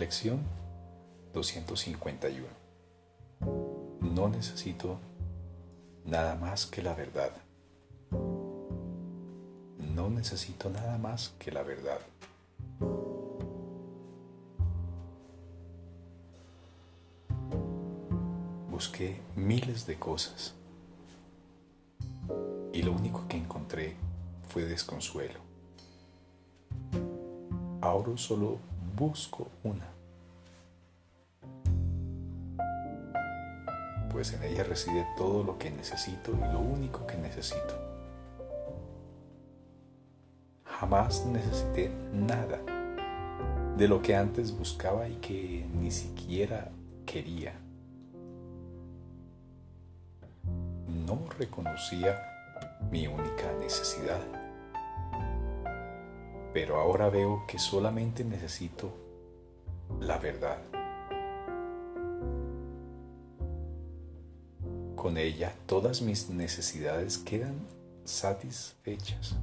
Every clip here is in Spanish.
Lección 251. No necesito nada más que la verdad. No necesito nada más que la verdad. Busqué miles de cosas y lo único que encontré fue desconsuelo. Ahora solo busco una. Pues en ella reside todo lo que necesito y lo único que necesito. Jamás necesité nada de lo que antes buscaba y que ni siquiera quería. No reconocía mi única necesidad. Pero ahora veo que solamente necesito la verdad. Con ella todas mis necesidades quedan satisfechas.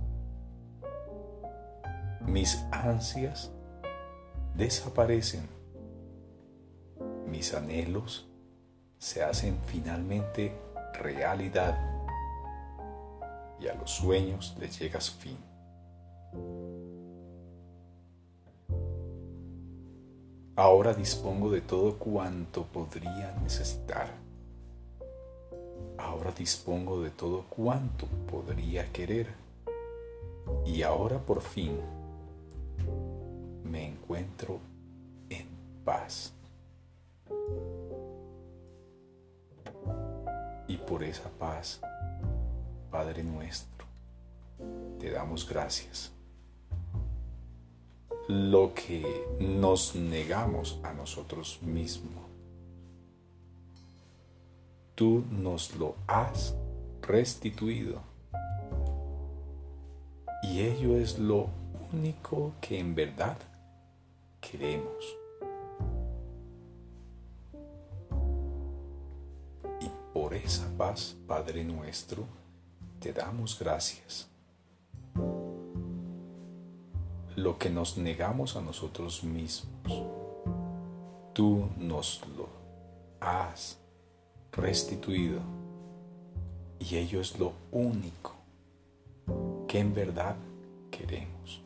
Mis ansias desaparecen. Mis anhelos se hacen finalmente realidad y a los sueños les llega su fin. Ahora dispongo de todo cuanto podría necesitar. Ahora dispongo de todo cuanto podría querer. Y ahora por fin me encuentro en paz. Y por esa paz Padre nuestro, te damos gracias. Lo que nos negamos a nosotros mismos, tú nos lo has restituido. Y ello es lo único que en verdad queremos. Y por esa paz, Padre nuestro, te damos gracias. Lo que nos negamos a nosotros mismos, tú nos lo has restituido y ello es lo único que en verdad queremos.